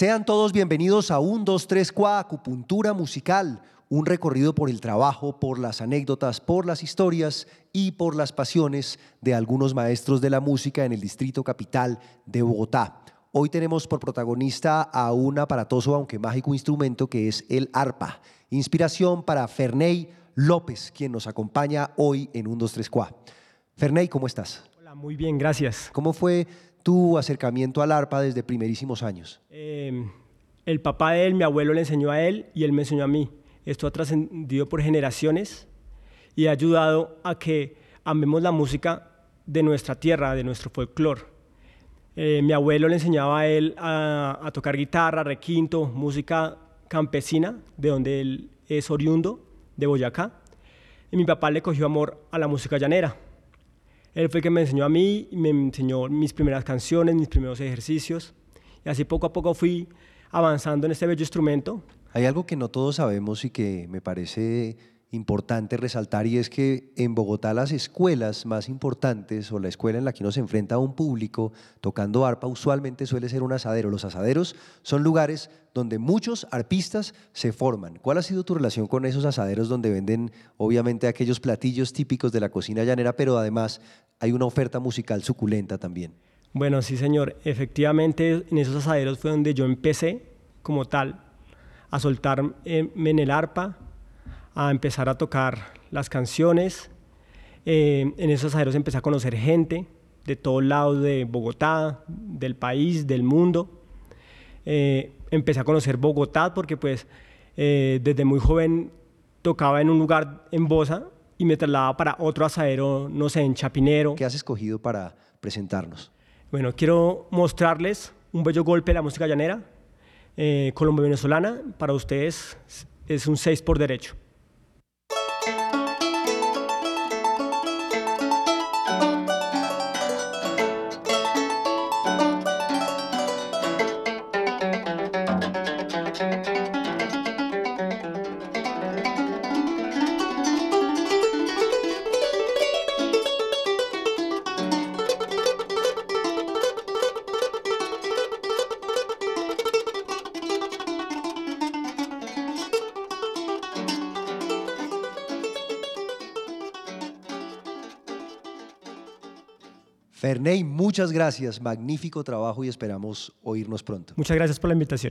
Sean todos bienvenidos a un 2, 3, 4, acupuntura musical, un recorrido por el trabajo, por las anécdotas, por las historias y por las pasiones de algunos maestros de la música en el Distrito Capital de Bogotá. Hoy tenemos por protagonista a un aparatoso, aunque mágico instrumento que es el arpa. Inspiración para Ferney López, quien nos acompaña hoy en un 2, 3, 4. Ferney, ¿cómo estás? Hola, muy bien, gracias. ¿Cómo fue tu acercamiento al arpa desde primerísimos años? Eh, el papá de él, mi abuelo le enseñó a él y él me enseñó a mí. Esto ha trascendido por generaciones y ha ayudado a que amemos la música de nuestra tierra, de nuestro folclore. Eh, mi abuelo le enseñaba a él a, a, tocar guitarra, requinto, música campesina, de donde él es oriundo, de Boyacá. Y mi papá le cogió amor a la música llanera. Él fue el que me enseñó a mí, me enseñó mis primeras canciones, mis primeros ejercicios. Y así poco a poco fui avanzando en este bello instrumento. Hay algo que no todos sabemos y que me parece importante resaltar y es que en Bogotá las escuelas más importantes o la escuela en la que uno se enfrenta a un público tocando arpa usualmente suele ser un asadero. Los asaderos son lugares donde muchos arpistas se forman. ¿Cuál ha sido tu relación con esos asaderos donde venden obviamente aquellos platillos típicos de la cocina llanera, pero además hay una oferta musical suculenta también? Bueno, sí señor, efectivamente en esos asaderos fue donde yo empecé como tal a soltarme en el arpa, a empezar a tocar las canciones. Eh, en esos asaderos empecé a conocer gente de todos lados de Bogotá, del país, del mundo. Eh, empecé a conocer Bogotá porque pues eh, desde muy joven tocaba en un lugar en Bosa y me trasladaba para otro asadero, no sé, en Chapinero. ¿Qué has escogido para presentarnos? Bueno, quiero mostrarles un bello golpe de la música llanera, eh, colombo-venezolana. Para ustedes es un 6 por derecho. Ferney, muchas gracias, magnífico trabajo y esperamos oírnos pronto. Muchas gracias por la invitación.